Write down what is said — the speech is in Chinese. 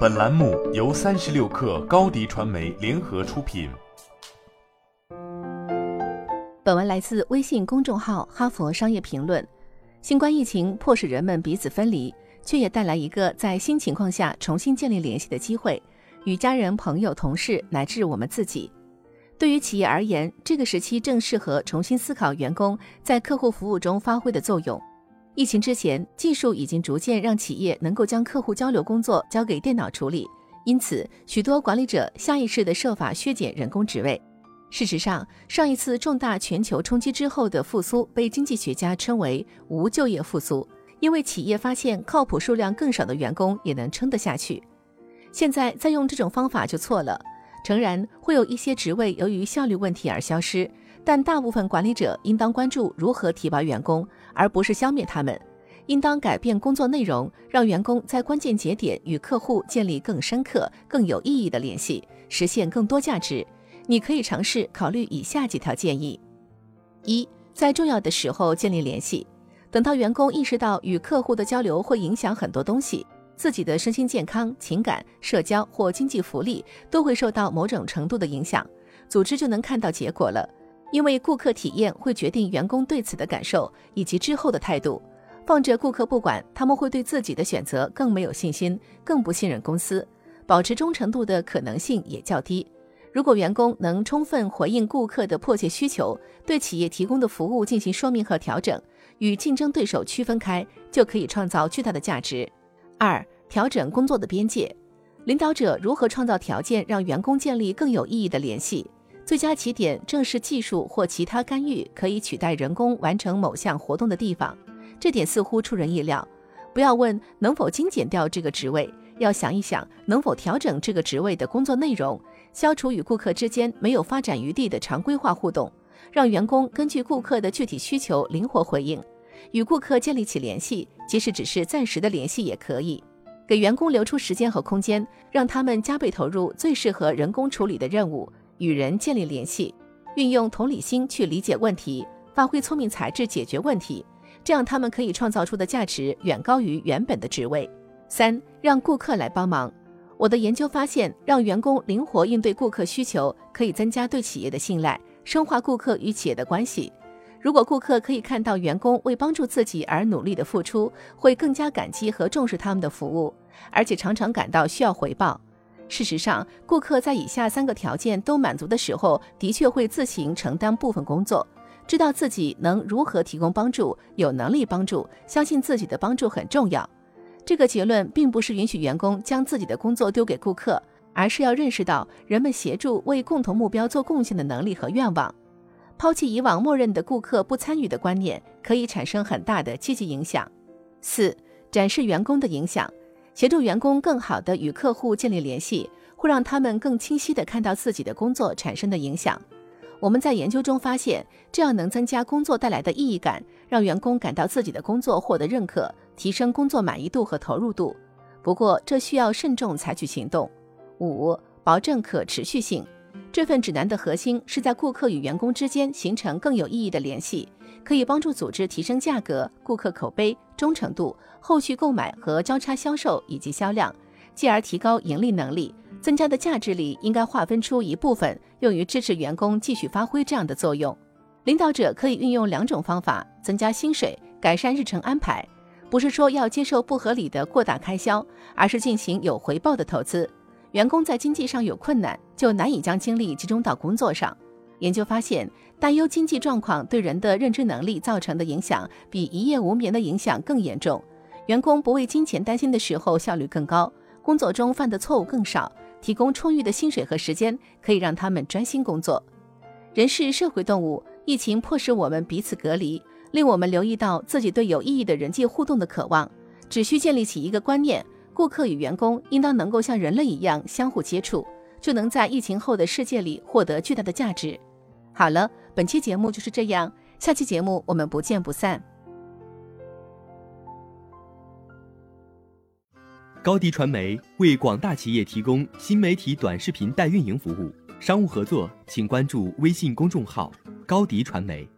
本栏目由三十六氪高低传媒联合出品。本文来自微信公众号《哈佛商业评论》。新冠疫情迫使人们彼此分离，却也带来一个在新情况下重新建立联系的机会，与家人、朋友、同事乃至我们自己。对于企业而言，这个时期正适合重新思考员工在客户服务中发挥的作用。疫情之前，技术已经逐渐让企业能够将客户交流工作交给电脑处理，因此许多管理者下意识地设法削减人工职位。事实上，上一次重大全球冲击之后的复苏被经济学家称为“无就业复苏”，因为企业发现靠谱数量更少的员工也能撑得下去。现在再用这种方法就错了。诚然，会有一些职位由于效率问题而消失。但大部分管理者应当关注如何提拔员工，而不是消灭他们。应当改变工作内容，让员工在关键节点与客户建立更深刻、更有意义的联系，实现更多价值。你可以尝试考虑以下几条建议：一，在重要的时候建立联系。等到员工意识到与客户的交流会影响很多东西，自己的身心健康、情感、社交或经济福利都会受到某种程度的影响，组织就能看到结果了。因为顾客体验会决定员工对此的感受以及之后的态度。放着顾客不管，他们会对自己的选择更没有信心，更不信任公司，保持忠诚度的可能性也较低。如果员工能充分回应顾客的迫切需求，对企业提供的服务进行说明和调整，与竞争对手区分开，就可以创造巨大的价值。二、调整工作的边界。领导者如何创造条件，让员工建立更有意义的联系？最佳起点正是技术或其他干预可以取代人工完成某项活动的地方，这点似乎出人意料。不要问能否精简掉这个职位，要想一想能否调整这个职位的工作内容，消除与顾客之间没有发展余地的常规化互动，让员工根据顾客的具体需求灵活回应，与顾客建立起联系，即使只是暂时的联系也可以。给员工留出时间和空间，让他们加倍投入最适合人工处理的任务。与人建立联系，运用同理心去理解问题，发挥聪明才智解决问题，这样他们可以创造出的价值远高于原本的职位。三，让顾客来帮忙。我的研究发现，让员工灵活应对顾客需求，可以增加对企业的信赖，深化顾客与企业的关系。如果顾客可以看到员工为帮助自己而努力的付出，会更加感激和重视他们的服务，而且常常感到需要回报。事实上，顾客在以下三个条件都满足的时候，的确会自行承担部分工作，知道自己能如何提供帮助，有能力帮助，相信自己的帮助很重要。这个结论并不是允许员工将自己的工作丢给顾客，而是要认识到人们协助为共同目标做贡献的能力和愿望。抛弃以往默认的顾客不参与的观念，可以产生很大的积极影响。四、展示员工的影响。协助员工更好地与客户建立联系，会让他们更清晰地看到自己的工作产生的影响。我们在研究中发现，这样能增加工作带来的意义感，让员工感到自己的工作获得认可，提升工作满意度和投入度。不过，这需要慎重采取行动。五、保证可持续性。这份指南的核心是在顾客与员工之间形成更有意义的联系。可以帮助组织提升价格、顾客口碑、忠诚度、后续购买和交叉销售以及销量，继而提高盈利能力。增加的价值里应该划分出一部分用于支持员工继续发挥这样的作用。领导者可以运用两种方法：增加薪水、改善日程安排。不是说要接受不合理的过大开销，而是进行有回报的投资。员工在经济上有困难，就难以将精力集中到工作上。研究发现，担忧经济状况对人的认知能力造成的影响，比一夜无眠的影响更严重。员工不为金钱担心的时候，效率更高，工作中犯的错误更少。提供充裕的薪水和时间，可以让他们专心工作。人是社会动物，疫情迫使我们彼此隔离，令我们留意到自己对有意义的人际互动的渴望。只需建立起一个观念：顾客与员工应当能够像人类一样相互接触，就能在疫情后的世界里获得巨大的价值。好了，本期节目就是这样，下期节目我们不见不散。高迪传媒为广大企业提供新媒体短视频代运营服务，商务合作请关注微信公众号高迪传媒。